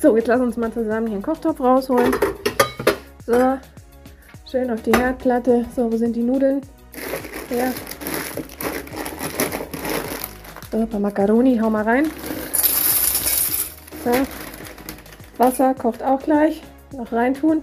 So, jetzt lass uns mal zusammen hier einen Kochtopf rausholen. So, schön auf die Herdplatte. So, wo sind die Nudeln? Ja. So, ein paar Macaroni, hau mal rein. So. Wasser kocht auch gleich. Noch reintun.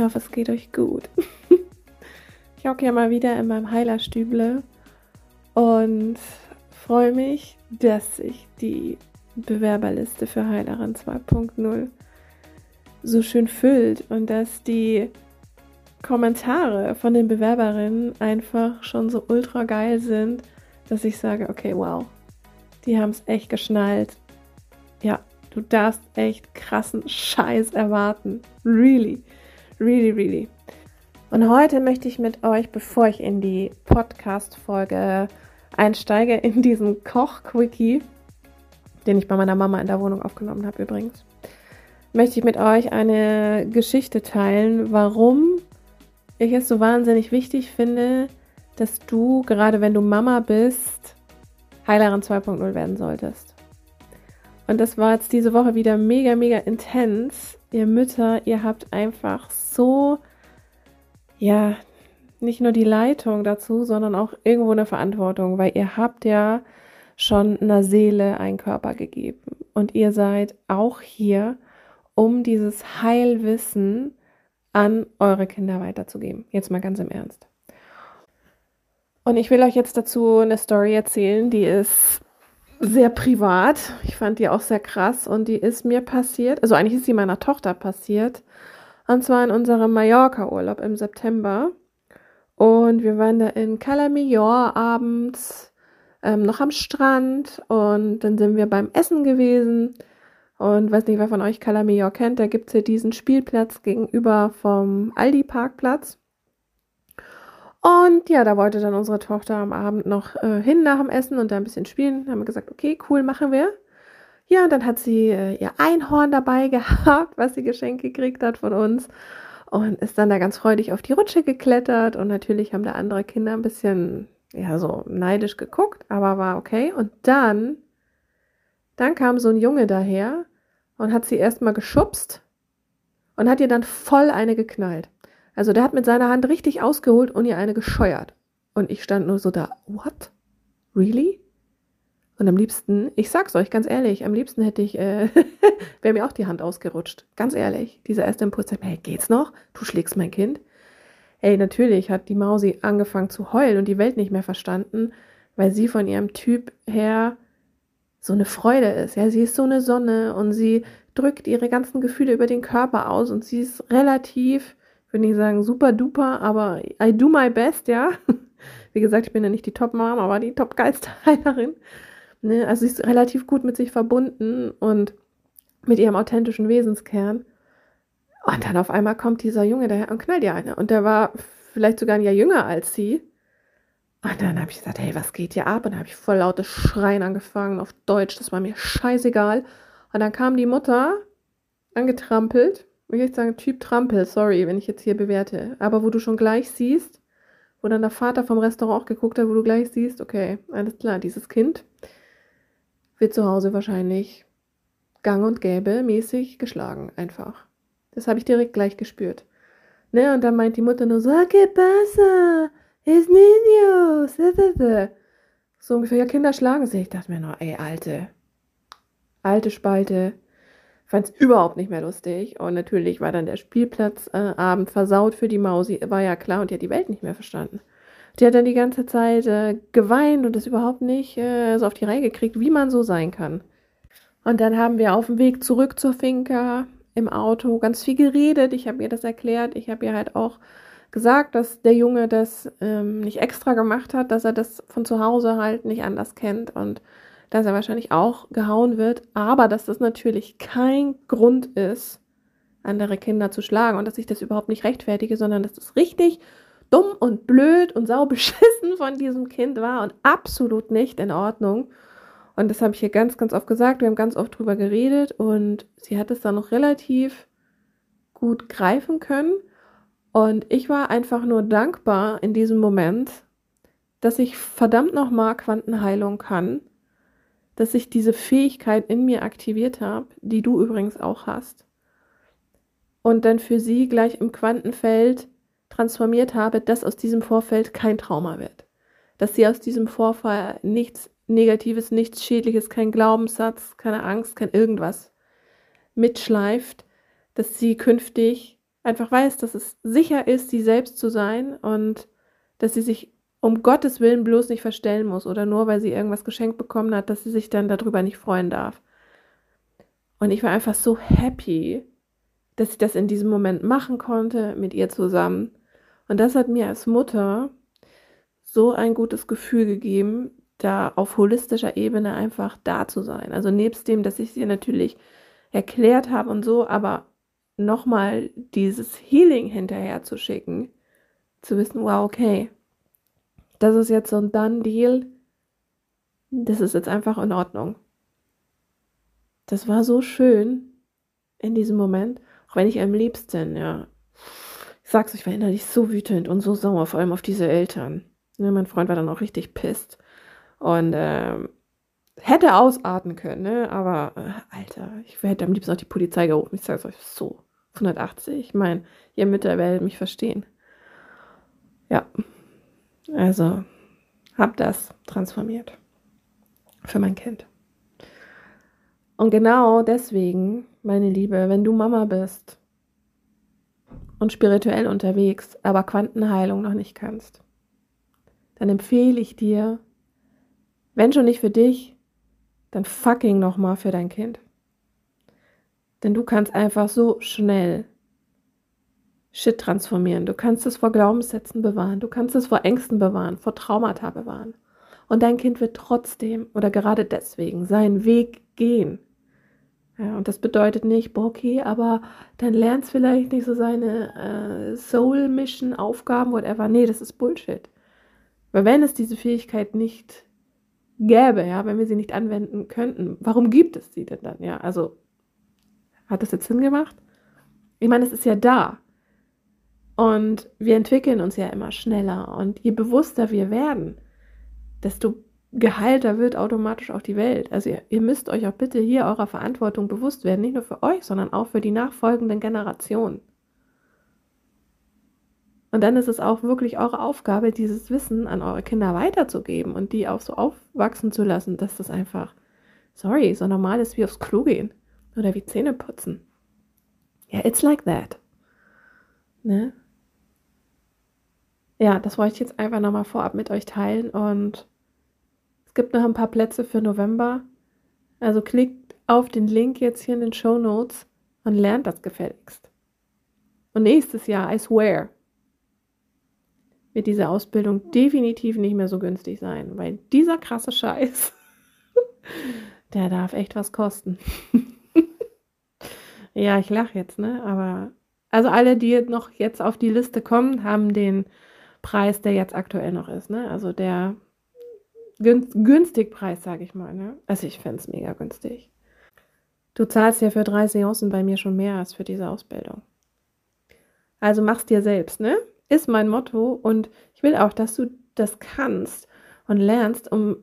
Ich hoffe, es geht euch gut. ich hocke ja mal wieder in meinem Heilerstüble und freue mich, dass sich die Bewerberliste für Heilerin 2.0 so schön füllt und dass die Kommentare von den Bewerberinnen einfach schon so ultra geil sind, dass ich sage, okay, wow, die haben es echt geschnallt. Ja, du darfst echt krassen Scheiß erwarten. Really. Really, really. Und heute möchte ich mit euch, bevor ich in die Podcast-Folge einsteige, in diesem Koch-Quickie, den ich bei meiner Mama in der Wohnung aufgenommen habe übrigens, möchte ich mit euch eine Geschichte teilen, warum ich es so wahnsinnig wichtig finde, dass du, gerade wenn du Mama bist, Heilerin 2.0 werden solltest. Und das war jetzt diese Woche wieder mega, mega intens. Ihr Mütter, ihr habt einfach so, ja, nicht nur die Leitung dazu, sondern auch irgendwo eine Verantwortung, weil ihr habt ja schon einer Seele einen Körper gegeben. Und ihr seid auch hier, um dieses Heilwissen an eure Kinder weiterzugeben. Jetzt mal ganz im Ernst. Und ich will euch jetzt dazu eine Story erzählen, die ist sehr privat. Ich fand die auch sehr krass und die ist mir passiert. Also eigentlich ist sie meiner Tochter passiert. Und zwar in unserem Mallorca-Urlaub im September. Und wir waren da in Calamillor abends ähm, noch am Strand und dann sind wir beim Essen gewesen. Und weiß nicht, wer von euch Calamillor kennt, da gibt es ja diesen Spielplatz gegenüber vom Aldi-Parkplatz. Und ja, da wollte dann unsere Tochter am Abend noch äh, hin nach dem Essen und da ein bisschen spielen. Da haben wir gesagt, okay, cool, machen wir. Ja, und dann hat sie äh, ihr Einhorn dabei gehabt, was sie geschenkt gekriegt hat von uns. Und ist dann da ganz freudig auf die Rutsche geklettert. Und natürlich haben da andere Kinder ein bisschen, ja, so neidisch geguckt, aber war okay. Und dann, dann kam so ein Junge daher und hat sie erstmal geschubst und hat ihr dann voll eine geknallt. Also der hat mit seiner Hand richtig ausgeholt und ihr eine gescheuert. Und ich stand nur so da, what? Really? Und am liebsten, ich sag's euch ganz ehrlich, am liebsten hätte ich, äh, wäre mir auch die Hand ausgerutscht. Ganz ehrlich. Dieser erste Impuls sagt mir, hey, geht's noch? Du schlägst mein Kind. Ey, natürlich hat die Mausi angefangen zu heulen und die Welt nicht mehr verstanden, weil sie von ihrem Typ her so eine Freude ist. Ja, sie ist so eine Sonne und sie drückt ihre ganzen Gefühle über den Körper aus und sie ist relativ würde nicht sagen super duper, aber I do my best, ja. Wie gesagt, ich bin ja nicht die Top-Mom, aber die Top-Geistheilerin. Ne? Also sie ist relativ gut mit sich verbunden und mit ihrem authentischen Wesenskern. Und dann auf einmal kommt dieser Junge daher und knallt ihr eine. Und der war vielleicht sogar ein Jahr jünger als sie. Und dann habe ich gesagt, hey, was geht hier ab? Und dann habe ich voll lautes Schreien angefangen auf Deutsch. Das war mir scheißegal. Und dann kam die Mutter angetrampelt ich würde sagen, Typ Trampel, sorry, wenn ich jetzt hier bewerte. Aber wo du schon gleich siehst, wo dann der Vater vom Restaurant auch geguckt hat, wo du gleich siehst, okay, alles klar, dieses Kind wird zu Hause wahrscheinlich gang und gäbe mäßig geschlagen, einfach. Das habe ich direkt gleich gespürt. Ne, und dann meint die Mutter nur so, ¿qué pasa? Es niños. So ungefähr, ja, Kinder schlagen sich. Ich dachte mir nur, ey, alte, alte Spalte, fand es überhaupt nicht mehr lustig. Und natürlich war dann der Spielplatzabend äh, versaut für die Mausi, war ja klar, und die hat die Welt nicht mehr verstanden. Die hat dann die ganze Zeit äh, geweint und das überhaupt nicht äh, so auf die Reihe gekriegt, wie man so sein kann. Und dann haben wir auf dem Weg zurück zur Finca im Auto ganz viel geredet. Ich habe ihr das erklärt. Ich habe ihr halt auch gesagt, dass der Junge das ähm, nicht extra gemacht hat, dass er das von zu Hause halt nicht anders kennt und dass er wahrscheinlich auch gehauen wird, aber dass das natürlich kein Grund ist, andere Kinder zu schlagen und dass ich das überhaupt nicht rechtfertige, sondern dass das richtig dumm und blöd und sau beschissen von diesem Kind war und absolut nicht in Ordnung. Und das habe ich hier ganz, ganz oft gesagt. Wir haben ganz oft drüber geredet und sie hat es dann noch relativ gut greifen können. Und ich war einfach nur dankbar in diesem Moment, dass ich verdammt nochmal Quantenheilung kann, dass ich diese Fähigkeit in mir aktiviert habe, die du übrigens auch hast. Und dann für sie gleich im Quantenfeld transformiert habe, dass aus diesem Vorfeld kein Trauma wird. Dass sie aus diesem Vorfall nichts Negatives, nichts Schädliches, kein Glaubenssatz, keine Angst, kein irgendwas mitschleift, dass sie künftig einfach weiß, dass es sicher ist, sie selbst zu sein und dass sie sich um Gottes Willen bloß nicht verstellen muss oder nur weil sie irgendwas geschenkt bekommen hat, dass sie sich dann darüber nicht freuen darf. Und ich war einfach so happy, dass ich das in diesem Moment machen konnte mit ihr zusammen. Und das hat mir als Mutter so ein gutes Gefühl gegeben, da auf holistischer Ebene einfach da zu sein. Also nebst dem, dass ich sie natürlich erklärt habe und so, aber nochmal dieses Healing hinterher zu schicken, zu wissen, wow, okay, das ist jetzt so ein Done-Deal, das ist jetzt einfach in Ordnung. Das war so schön in diesem Moment, auch wenn ich am liebsten, ja, ich sag's euch, war innerlich so wütend und so sauer, vor allem auf diese Eltern. Ne, mein Freund war dann auch richtig pisst und ähm, hätte ausarten können, ne? aber äh, Alter, ich hätte am liebsten auch die Polizei gerufen. Ich sag's euch so. 180. Ich meine, ihr Mütter werdet mich verstehen. Ja, also hab das transformiert für mein Kind. Und genau deswegen, meine Liebe, wenn du Mama bist und spirituell unterwegs, aber Quantenheilung noch nicht kannst, dann empfehle ich dir, wenn schon nicht für dich, dann fucking nochmal für dein Kind. Denn du kannst einfach so schnell Shit transformieren. Du kannst es vor Glaubenssätzen bewahren. Du kannst es vor Ängsten bewahren, vor Traumata bewahren. Und dein Kind wird trotzdem oder gerade deswegen seinen Weg gehen. Ja, und das bedeutet nicht, boah, okay, aber dann lernt es vielleicht nicht so seine äh, Soul-Mission, Aufgaben, whatever. Nee, das ist Bullshit. Weil wenn es diese Fähigkeit nicht gäbe, ja, wenn wir sie nicht anwenden könnten, warum gibt es sie denn dann? Ja, also hat das jetzt Sinn gemacht? Ich meine, es ist ja da. Und wir entwickeln uns ja immer schneller. Und je bewusster wir werden, desto geheilter wird automatisch auch die Welt. Also ihr, ihr, müsst euch auch bitte hier eurer Verantwortung bewusst werden, nicht nur für euch, sondern auch für die nachfolgenden Generationen. Und dann ist es auch wirklich eure Aufgabe, dieses Wissen an eure Kinder weiterzugeben und die auch so aufwachsen zu lassen, dass das einfach, sorry, so normal ist wie aufs Klo gehen oder wie Zähne putzen. Ja, yeah, it's like that. Ne? Ja, das wollte ich jetzt einfach nochmal vorab mit euch teilen und es gibt noch ein paar Plätze für November. Also klickt auf den Link jetzt hier in den Show Notes und lernt das gefälligst. Und nächstes Jahr, I swear, wird diese Ausbildung definitiv nicht mehr so günstig sein, weil dieser krasse Scheiß, der darf echt was kosten. ja, ich lache jetzt, ne? Aber also alle, die noch jetzt auf die Liste kommen, haben den Preis, der jetzt aktuell noch ist, ne? Also der günstig Preis, sage ich mal, ne? Also ich fände es mega günstig. Du zahlst ja für drei Seancen bei mir schon mehr als für diese Ausbildung. Also mach's dir selbst, ne? Ist mein Motto und ich will auch, dass du das kannst und lernst, um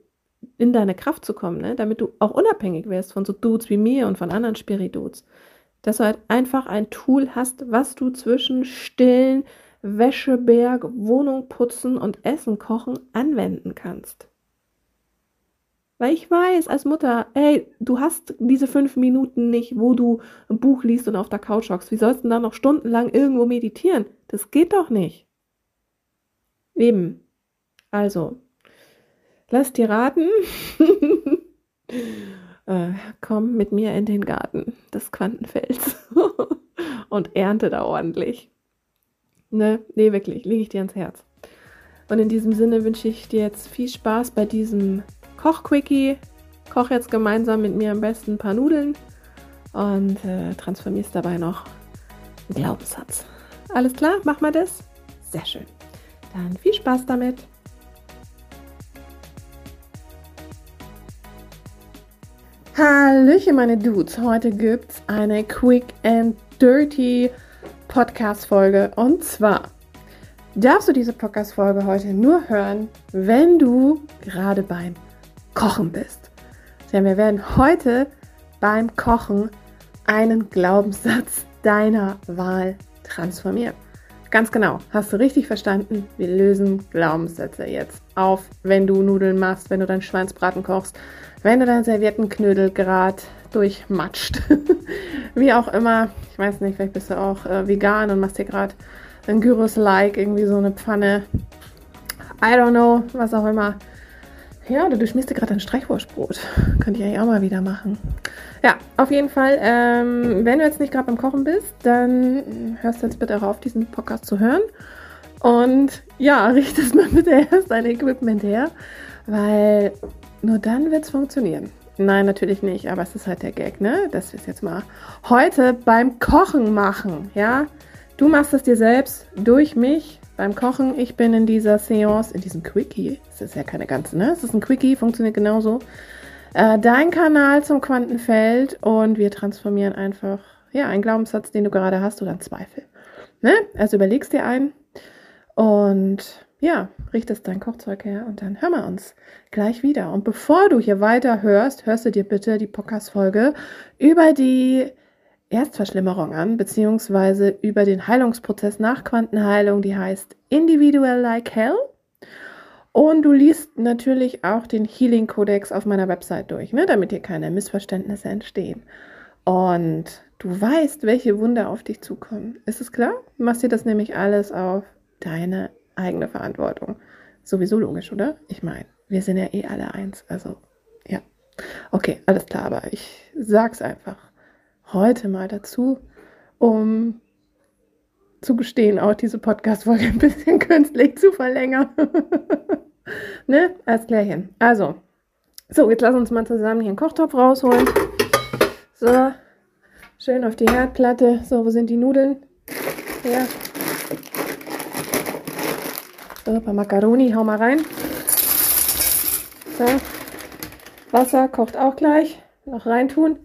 in deine Kraft zu kommen, ne? damit du auch unabhängig wirst von so Dudes wie mir und von anderen Spiridudes dass du halt einfach ein Tool hast, was du zwischen Stillen, Wäscheberg, Wohnung putzen und Essen kochen anwenden kannst. Weil ich weiß als Mutter, ey, du hast diese fünf Minuten nicht, wo du ein Buch liest und auf der Couch hockst. Wie sollst du denn da noch stundenlang irgendwo meditieren? Das geht doch nicht. Eben. Also, lass dir raten. äh, komm mit mir in den Garten des Quantenfelds und ernte da ordentlich. Ne, nee, wirklich, lege ich dir ans Herz. Und in diesem Sinne wünsche ich dir jetzt viel Spaß bei diesem Koch-Quickie. Koch jetzt gemeinsam mit mir am besten ein paar Nudeln und äh, transformierst dabei noch einen Glaubenssatz. Alles klar? Mach mal das? Sehr schön. Dann viel Spaß damit. Hallöchen, meine Dudes. Heute gibt's eine Quick and Dirty Podcast-Folge. Und zwar darfst du diese Podcast-Folge heute nur hören, wenn du gerade beim Kochen bist. Denn wir werden heute beim Kochen einen Glaubenssatz deiner Wahl transformieren. Ganz genau, hast du richtig verstanden? Wir lösen Glaubenssätze jetzt auf, wenn du Nudeln machst, wenn du deinen Schweinsbraten kochst, wenn du deinen Serviettenknödel gerade durchmatscht. Wie auch immer, ich weiß nicht, vielleicht bist du auch äh, vegan und machst dir gerade ein Gyros-like, irgendwie so eine Pfanne. I don't know, was auch immer. Ja, du schmierst dir gerade ein Streichwurstbrot. Könnte ich eigentlich auch mal wieder machen. Ja, auf jeden Fall, ähm, wenn du jetzt nicht gerade beim Kochen bist, dann hörst du jetzt bitte auch auf, diesen Podcast zu hören. Und ja, richtest mal bitte erst dein Equipment her, weil nur dann wird es funktionieren. Nein, natürlich nicht, aber es ist halt der Gag, ne? Dass wir es jetzt mal heute beim Kochen machen, ja? Du machst es dir selbst durch mich beim Kochen. Ich bin in dieser Seance, in diesem Quickie. Es ist ja keine ganze, ne? Es ist ein Quickie, funktioniert genauso. Äh, dein Kanal zum Quantenfeld und wir transformieren einfach, ja, einen Glaubenssatz, den du gerade hast oder einen Zweifel. Ne? Also überlegst dir einen und ja, richtest dein Kochzeug her und dann hören wir uns gleich wieder. Und bevor du hier weiter hörst, hörst du dir bitte die Podcast-Folge über die Erstverschlimmerung an, beziehungsweise über den Heilungsprozess nach Quantenheilung, die heißt Individual Like Hell. Und du liest natürlich auch den Healing Codex auf meiner Website durch, ne, damit dir keine Missverständnisse entstehen. Und du weißt, welche Wunder auf dich zukommen. Ist es klar? Du machst dir das nämlich alles auf deine eigene Verantwortung. Sowieso logisch, oder? Ich meine, wir sind ja eh alle eins. Also, ja. Okay, alles klar, aber ich sag's einfach heute mal dazu, um zu gestehen, auch diese Podcast-Folge ein bisschen künstlich zu verlängern. ne? Als Klärchen. Also, so, jetzt lass uns mal zusammen hier einen Kochtopf rausholen. So, schön auf die Herdplatte. So, wo sind die Nudeln? Ja. So, ein paar Macaroni, hau mal rein. So. Wasser kocht auch gleich. Noch reintun.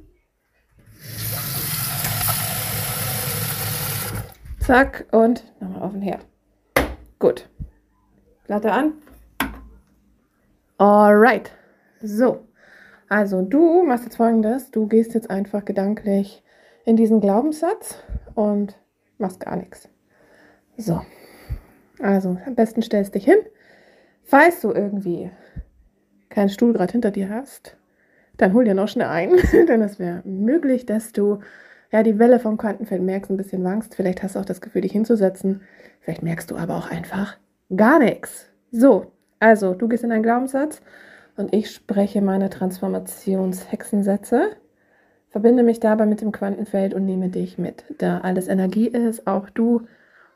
Zack und nochmal auf den Herd. Gut. Platte an. Alright. So. Also du machst jetzt folgendes. Du gehst jetzt einfach gedanklich in diesen Glaubenssatz und machst gar nichts. So. Also am besten stellst dich hin. Falls du irgendwie keinen Stuhl gerade hinter dir hast, dann hol dir noch schnell ein, denn es wäre möglich, dass du ja, die Welle vom Quantenfeld merkst, ein bisschen wankst. Vielleicht hast du auch das Gefühl, dich hinzusetzen. Vielleicht merkst du aber auch einfach gar nichts. So, also du gehst in einen Glaubenssatz und ich spreche meine Transformationshexensätze, verbinde mich dabei mit dem Quantenfeld und nehme dich mit. Da alles Energie ist, auch du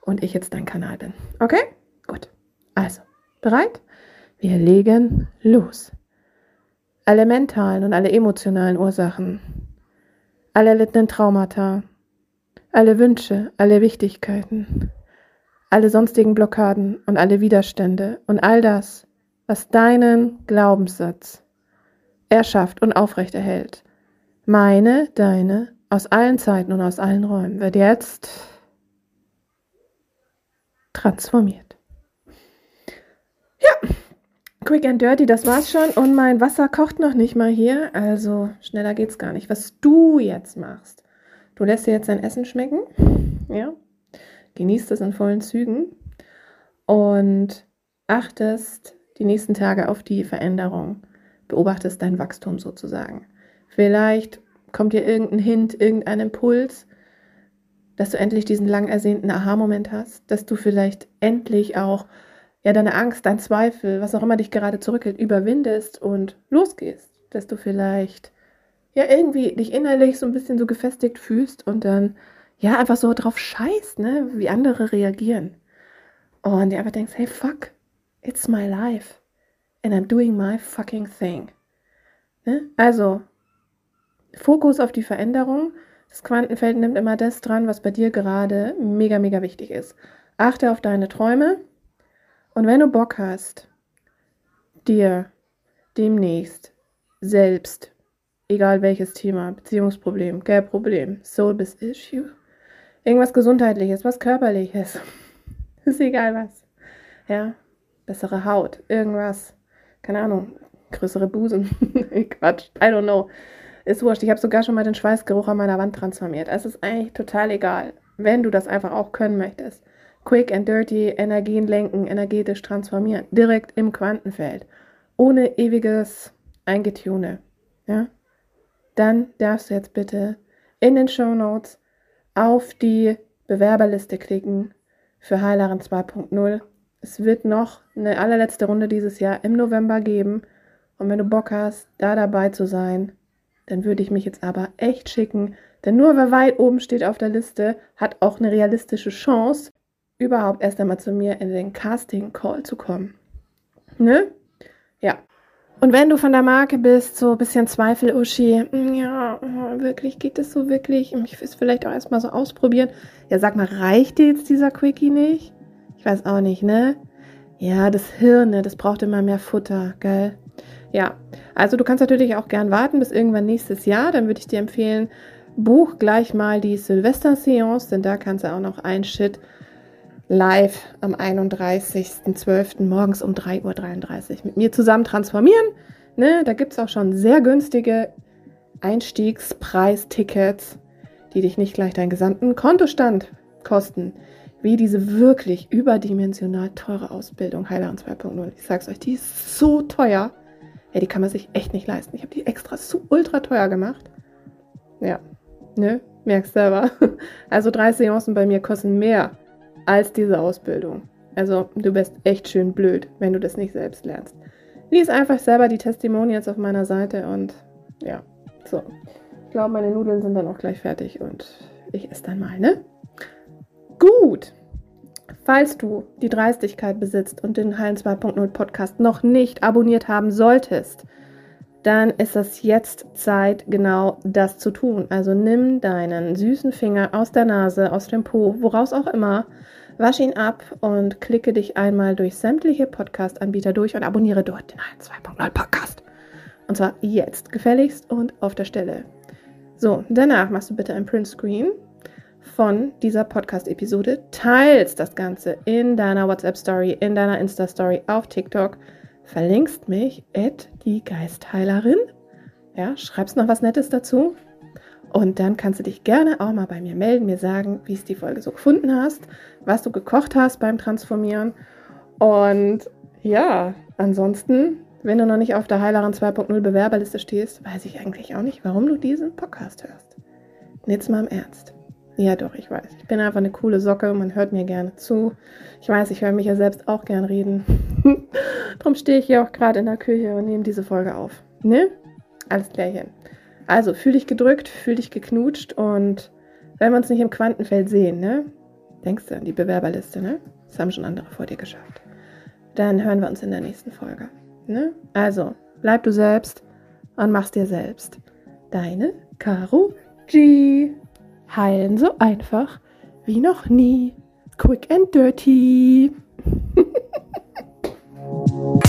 und ich jetzt dein Kanal bin. Okay? Gut. Also, bereit? Wir legen los. Alle mentalen und alle emotionalen Ursachen alle erlittenen Traumata, alle Wünsche, alle Wichtigkeiten, alle sonstigen Blockaden und alle Widerstände und all das, was deinen Glaubenssatz erschafft und aufrechterhält. Meine, deine, aus allen Zeiten und aus allen Räumen wird jetzt transformiert. Ja, Quick and dirty, das war's schon. Und mein Wasser kocht noch nicht mal hier. Also schneller geht's gar nicht. Was du jetzt machst, du lässt dir jetzt dein Essen schmecken. Ja. Genießt es in vollen Zügen. Und achtest die nächsten Tage auf die Veränderung. Beobachtest dein Wachstum sozusagen. Vielleicht kommt dir irgendein Hint, irgendein Impuls, dass du endlich diesen lang ersehnten Aha-Moment hast, dass du vielleicht endlich auch ja deine Angst, dein Zweifel, was auch immer dich gerade zurückhält, überwindest und losgehst, dass du vielleicht ja irgendwie dich innerlich so ein bisschen so gefestigt fühlst und dann ja einfach so drauf scheißt, ne, wie andere reagieren. Und dir einfach denkst, hey fuck, it's my life and I'm doing my fucking thing. Ne? Also Fokus auf die Veränderung. Das Quantenfeld nimmt immer das dran, was bei dir gerade mega, mega wichtig ist. Achte auf deine Träume und wenn du Bock hast, dir demnächst selbst, egal welches Thema, Beziehungsproblem, Geldproblem, Soulbiz Issue, irgendwas Gesundheitliches, was Körperliches, ist egal was, ja, bessere Haut, irgendwas, keine Ahnung, größere Busen, Quatsch, I don't know, ist wurscht, ich habe sogar schon mal den Schweißgeruch an meiner Wand transformiert, es ist eigentlich total egal, wenn du das einfach auch können möchtest. Quick and dirty Energien lenken, energetisch transformieren, direkt im Quantenfeld, ohne ewiges Eingetune, ja, dann darfst du jetzt bitte in den Show Notes auf die Bewerberliste klicken für Heilerin 2.0. Es wird noch eine allerletzte Runde dieses Jahr im November geben. Und wenn du Bock hast, da dabei zu sein, dann würde ich mich jetzt aber echt schicken. Denn nur wer weit oben steht auf der Liste, hat auch eine realistische Chance, überhaupt erst einmal zu mir in den Casting Call zu kommen. Ne? Ja. Und wenn du von der Marke bist, so ein bisschen Zweifel, Uschi, hm, ja, wirklich, geht das so wirklich? Ich will es vielleicht auch erstmal so ausprobieren. Ja, sag mal, reicht dir jetzt dieser Quickie nicht? Ich weiß auch nicht, ne? Ja, das Hirn, ne, das braucht immer mehr Futter, gell? Ja, also du kannst natürlich auch gern warten bis irgendwann nächstes Jahr. Dann würde ich dir empfehlen, buch gleich mal die Silvester-Seance, denn da kannst du auch noch ein Shit live am 31.12. morgens um 3.33 Uhr mit mir zusammen transformieren. Ne, da gibt es auch schon sehr günstige Einstiegspreistickets, die dich nicht gleich deinen gesamten Kontostand kosten, wie diese wirklich überdimensional teure Ausbildung Heilerin 2.0. Ich sag's euch, die ist so teuer. Ja, die kann man sich echt nicht leisten. Ich habe die extra so ultra teuer gemacht. Ja, ne, merkst selber. Also drei Seancen bei mir kosten mehr als diese Ausbildung. Also du bist echt schön blöd, wenn du das nicht selbst lernst. Lies einfach selber die Testimonials auf meiner Seite und ja, so. Ich glaube, meine Nudeln sind dann auch gleich fertig und ich esse dann mal, ne? Gut. Falls du die Dreistigkeit besitzt und den Heilen 2.0 Podcast noch nicht abonniert haben solltest, dann ist es jetzt Zeit, genau das zu tun. Also nimm deinen süßen Finger aus der Nase, aus dem Po, woraus auch immer, wasch ihn ab und klicke dich einmal durch sämtliche Podcast-Anbieter durch und abonniere dort den 2.0 Podcast. Und zwar jetzt, gefälligst und auf der Stelle. So, danach machst du bitte ein Print-Screen von dieser Podcast-Episode, teilst das Ganze in deiner WhatsApp-Story, in deiner Insta-Story, auf TikTok, verlinkst mich, at die Geistheilerin. Ja, schreibst noch was Nettes dazu. Und dann kannst du dich gerne auch mal bei mir melden, mir sagen, wie es die Folge so gefunden hast, was du gekocht hast beim Transformieren. Und ja, ansonsten, wenn du noch nicht auf der Heilerin 2.0 Bewerberliste stehst, weiß ich eigentlich auch nicht, warum du diesen Podcast hörst. Jetzt mal im Ernst. Ja, doch, ich weiß. Ich bin einfach eine coole Socke, man hört mir gerne zu. Ich weiß, ich höre mich ja selbst auch gern reden. Darum stehe ich hier auch gerade in der Küche und nehme diese Folge auf. Ne? Alles klärchen. Also, fühl dich gedrückt, fühl dich geknutscht und wenn wir uns nicht im Quantenfeld sehen, ne? Denkst du an die Bewerberliste, ne? Das haben schon andere vor dir geschafft. Dann hören wir uns in der nächsten Folge. Ne? Also, bleib du selbst und mach's dir selbst. Deine Caro G Heilen so einfach wie noch nie. Quick and dirty.